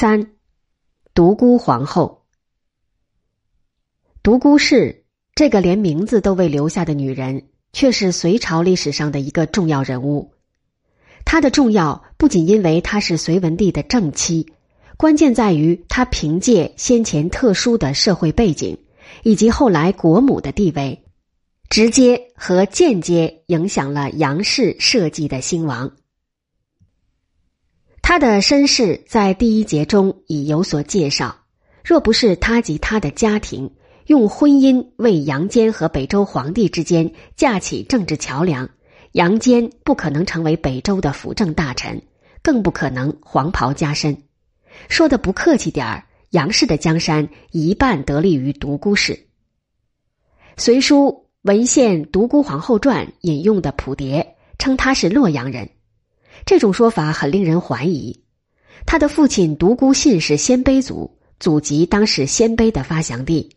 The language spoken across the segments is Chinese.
三，独孤皇后。独孤氏这个连名字都未留下的女人，却是隋朝历史上的一个重要人物。她的重要不仅因为她是隋文帝的正妻，关键在于她凭借先前特殊的社会背景，以及后来国母的地位，直接和间接影响了杨氏社稷的兴亡。他的身世在第一节中已有所介绍。若不是他及他的家庭用婚姻为杨坚和北周皇帝之间架起政治桥梁，杨坚不可能成为北周的辅政大臣，更不可能黄袍加身。说的不客气点儿，杨氏的江山一半得力于独孤氏。《隋书文献独孤皇后传》引用的谱牒称他是洛阳人。这种说法很令人怀疑。他的父亲独孤信是鲜卑族，祖籍当时鲜卑的发祥地。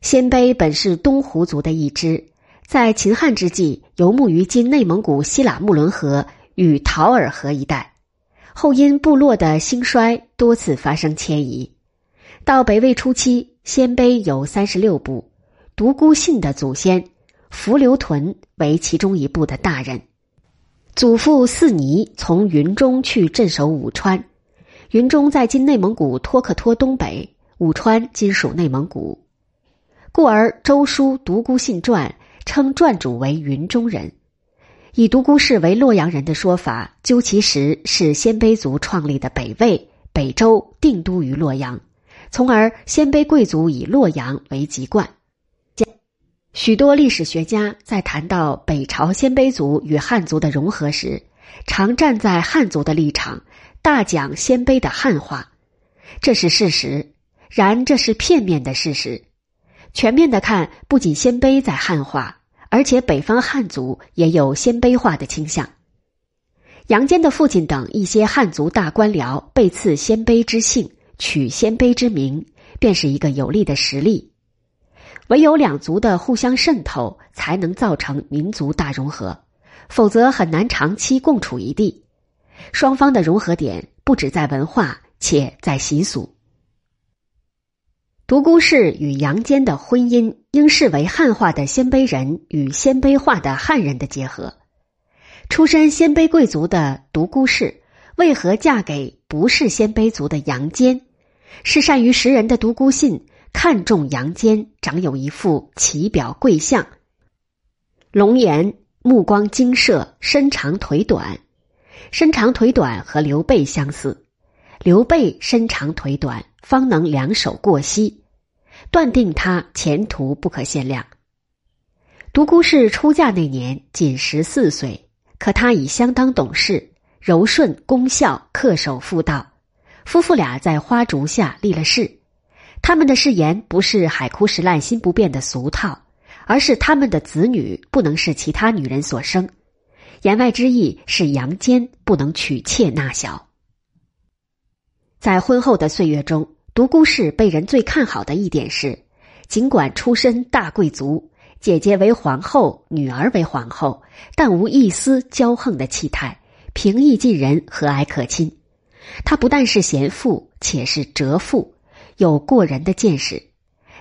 鲜卑本是东胡族的一支，在秦汉之际游牧于今内蒙古西喇木伦河与陶尔河一带，后因部落的兴衰多次发生迁移。到北魏初期，鲜卑有三十六部，独孤信的祖先伏留屯为其中一部的大人。祖父四尼从云中去镇守武川，云中在今内蒙古托克托东北，武川今属内蒙古，故而《周书·独孤信传》称传主为云中人。以独孤氏为洛阳人的说法，究其实是鲜卑族创立的北魏、北周定都于洛阳，从而鲜卑贵族以洛阳为籍贯。许多历史学家在谈到北朝鲜卑族与汉族的融合时，常站在汉族的立场，大讲鲜卑的汉化，这是事实。然这是片面的事实。全面的看，不仅鲜卑在汉化，而且北方汉族也有鲜卑化的倾向。杨坚的父亲等一些汉族大官僚被赐鲜卑之姓，取鲜卑之名，便是一个有力的实例。唯有两族的互相渗透，才能造成民族大融合，否则很难长期共处一地。双方的融合点不止在文化，且在习俗。独孤氏与杨坚的婚姻，应视为汉化的鲜卑人与鲜卑化的汉人的结合。出身鲜卑贵族的独孤氏，为何嫁给不是鲜卑族的杨坚？是善于识人的独孤信。看中杨坚，长有一副奇表贵相，龙颜，目光精射，身长腿短，身长腿短和刘备相似。刘备身长腿短，方能两手过膝，断定他前途不可限量。独孤氏出嫁那年仅十四岁，可他已相当懂事，柔顺恭孝，恪守妇道。夫妇俩在花烛下立了誓。他们的誓言不是海枯石烂、心不变的俗套，而是他们的子女不能是其他女人所生。言外之意是杨坚不能娶妾纳小。在婚后的岁月中，独孤氏被人最看好的一点是，尽管出身大贵族，姐姐为皇后，女儿为皇后，但无一丝骄横的气态，平易近人，和蔼可亲。她不但是贤妇，且是哲妇。有过人的见识，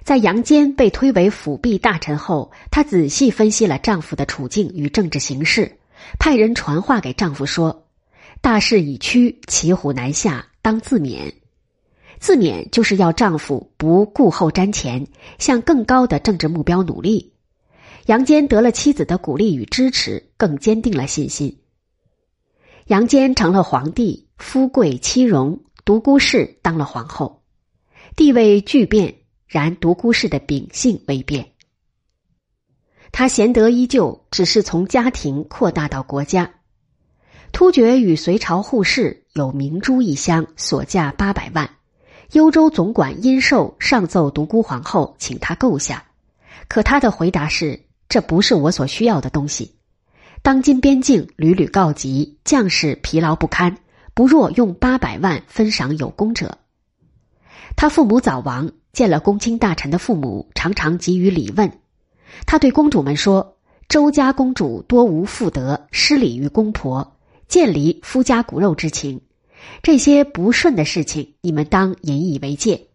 在杨坚被推为辅弼大臣后，她仔细分析了丈夫的处境与政治形势，派人传话给丈夫说：“大势已趋，骑虎难下，当自勉。”自勉就是要丈夫不顾后瞻前，向更高的政治目标努力。杨坚得了妻子的鼓励与支持，更坚定了信心。杨坚成了皇帝，夫贵妻荣，独孤氏当了皇后。地位巨变，然独孤氏的秉性未变。他贤德依旧，只是从家庭扩大到国家。突厥与隋朝互市，有明珠一箱，所价八百万。幽州总管殷寿上奏独孤皇后，请他购下。可他的回答是：“这不是我所需要的东西。当今边境屡屡告急，将士疲劳不堪，不若用八百万分赏有功者。”他父母早亡，见了公卿大臣的父母，常常给予礼问。他对公主们说：“周家公主多无妇德，失礼于公婆，见离夫家骨肉之情。这些不顺的事情，你们当引以为戒。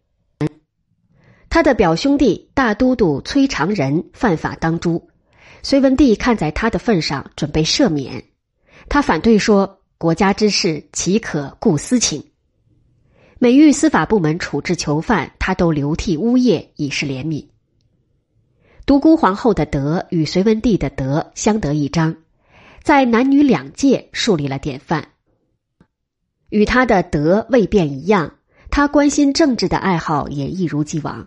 他的表兄弟大都督崔长仁犯法当诛，隋文帝看在他的份上，准备赦免。他反对说：“国家之事，岂可顾私情？”每遇司法部门处置囚犯，他都流涕呜咽，以示怜悯。独孤皇后的德与隋文帝的德相得益彰，在男女两界树立了典范。与他的德未变一样，他关心政治的爱好也一如既往。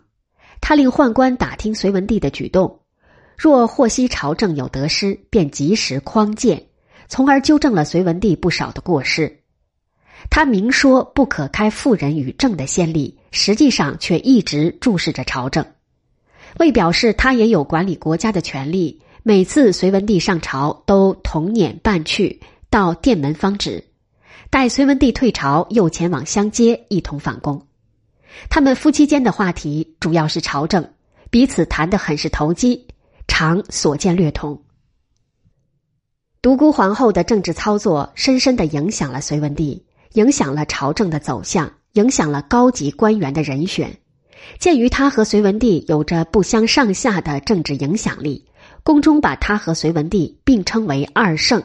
他令宦官打听隋文帝的举动，若获悉朝政有得失，便及时匡谏，从而纠正了隋文帝不少的过失。他明说不可开妇人与政的先例，实际上却一直注视着朝政，为表示他也有管理国家的权利。每次隋文帝上朝，都同辇伴去，到殿门方止，待隋文帝退朝，又前往相接，一同返宫。他们夫妻间的话题主要是朝政，彼此谈得很是投机，常所见略同。独孤皇后的政治操作深深的影响了隋文帝，影响了朝政的走向，影响了高级官员的人选。鉴于他和隋文帝有着不相上下的政治影响力，宫中把他和隋文帝并称为二圣。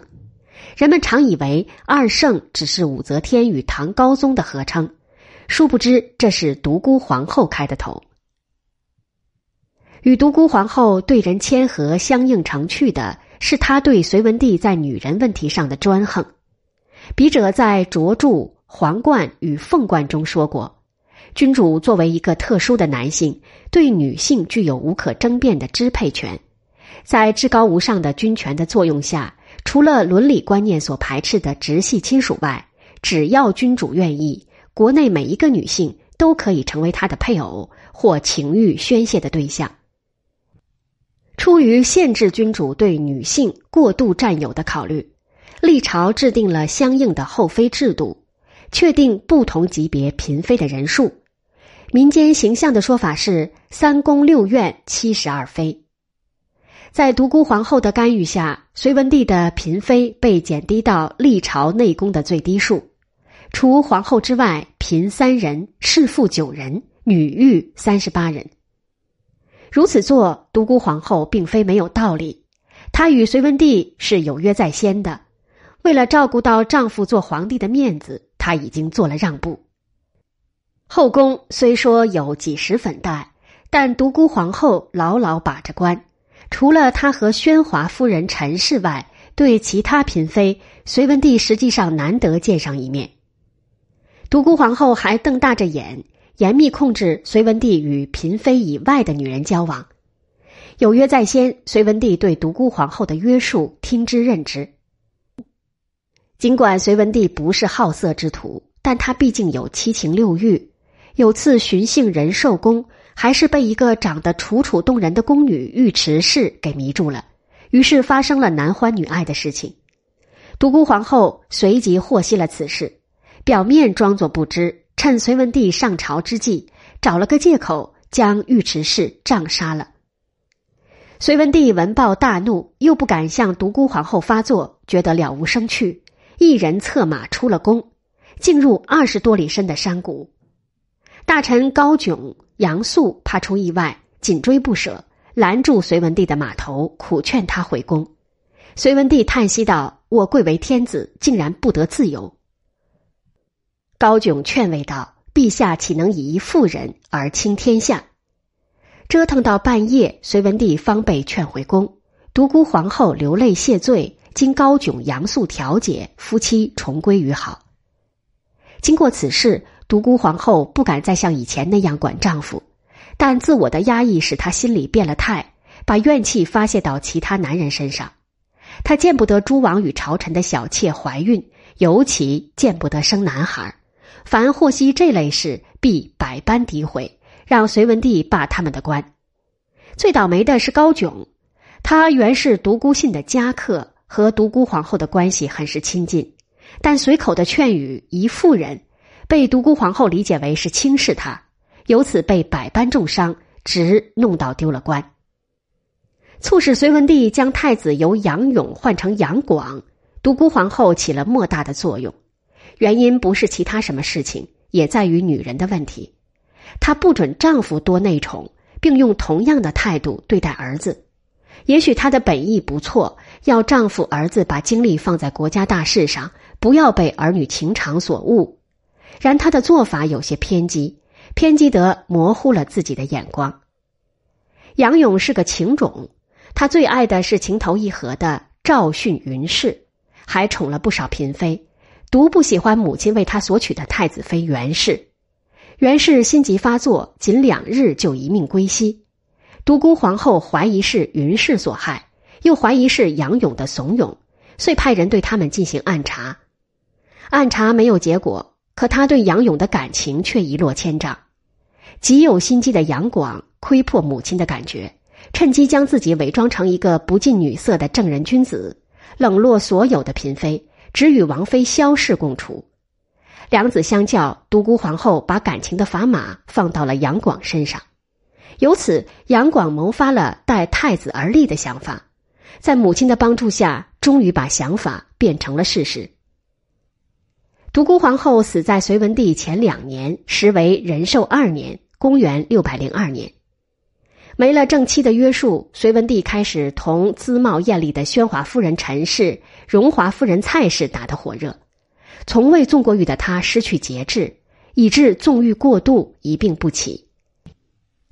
人们常以为二圣只是武则天与唐高宗的合称。殊不知，这是独孤皇后开的头。与独孤皇后对人谦和、相映成趣的，是他对隋文帝在女人问题上的专横。笔者在卓著《皇冠与凤冠》中说过，君主作为一个特殊的男性，对女性具有无可争辩的支配权。在至高无上的君权的作用下，除了伦理观念所排斥的直系亲属外，只要君主愿意。国内每一个女性都可以成为他的配偶或情欲宣泄的对象。出于限制君主对女性过度占有的考虑，历朝制定了相应的后妃制度，确定不同级别嫔妃的人数。民间形象的说法是三宫六院七十二妃。在独孤皇后的干预下，隋文帝的嫔妃被减低到历朝内宫的最低数。除皇后之外，嫔三人，侍妇九人，女御三十八人。如此做，独孤皇后并非没有道理。她与隋文帝是有约在先的，为了照顾到丈夫做皇帝的面子，她已经做了让步。后宫虽说有几十粉黛，但独孤皇后牢牢把着关。除了她和宣华夫人陈氏外，对其他嫔妃，隋文帝实际上难得见上一面。独孤皇后还瞪大着眼，严密控制隋文帝与嫔妃以外的女人交往。有约在先，隋文帝对独孤皇后的约束听之任之。尽管隋文帝不是好色之徒，但他毕竟有七情六欲。有次巡幸仁寿宫，还是被一个长得楚楚动人的宫女尉迟氏给迷住了，于是发生了男欢女爱的事情。独孤皇后随即获悉了此事。表面装作不知，趁隋文帝上朝之际，找了个借口将尉迟氏杖杀了。隋文帝闻报大怒，又不敢向独孤皇后发作，觉得了无生趣，一人策马出了宫，进入二十多里深的山谷。大臣高炯、杨素怕出意外，紧追不舍，拦住隋文帝的马头，苦劝他回宫。隋文帝叹息道：“我贵为天子，竟然不得自由。”高炯劝慰道：“陛下岂能以一妇人而倾天下？”折腾到半夜，隋文帝方被劝回宫。独孤皇后流泪谢罪，经高炯、杨素调解，夫妻重归于好。经过此事，独孤皇后不敢再像以前那样管丈夫，但自我的压抑使她心里变了态，把怨气发泄到其他男人身上。她见不得诸王与朝臣的小妾怀孕，尤其见不得生男孩。凡获悉这类事，必百般诋毁，让隋文帝罢他们的官。最倒霉的是高炯，他原是独孤信的家客，和独孤皇后的关系很是亲近，但随口的劝语“一妇人”，被独孤皇后理解为是轻视她，由此被百般重伤，直弄到丢了官。促使隋文帝将太子由杨勇换成杨广，独孤皇后起了莫大的作用。原因不是其他什么事情，也在于女人的问题。她不准丈夫多内宠，并用同样的态度对待儿子。也许她的本意不错，要丈夫、儿子把精力放在国家大事上，不要被儿女情长所误。然她的做法有些偏激，偏激得模糊了自己的眼光。杨勇是个情种，他最爱的是情投意合的赵训云氏，还宠了不少嫔妃，独不喜欢母亲为他所娶的太子妃袁氏。袁氏心急发作，仅两日就一命归西。独孤皇后怀疑是云氏所害，又怀疑是杨勇的怂恿，遂派人对他们进行暗查。暗查没有结果，可他对杨勇的感情却一落千丈。极有心机的杨广窥破母亲的感觉，趁机将自己伪装成一个不近女色的正人君子，冷落所有的嫔妃，只与王妃萧氏共处。两子相较，独孤皇后把感情的砝码放到了杨广身上。由此，杨广谋发了待太子而立的想法，在母亲的帮助下，终于把想法变成了事实。独孤皇后死在隋文帝前两年，时为仁寿二年（公元六百零二年）。没了正妻的约束，隋文帝开始同姿貌艳丽的宣华夫人陈氏、荣华夫人蔡氏打得火热。从未纵过欲的他失去节制，以致纵欲过度，一病不起。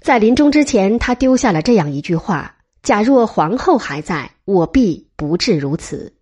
在临终之前，他丢下了这样一句话：“假若皇后还在，我必不至如此。”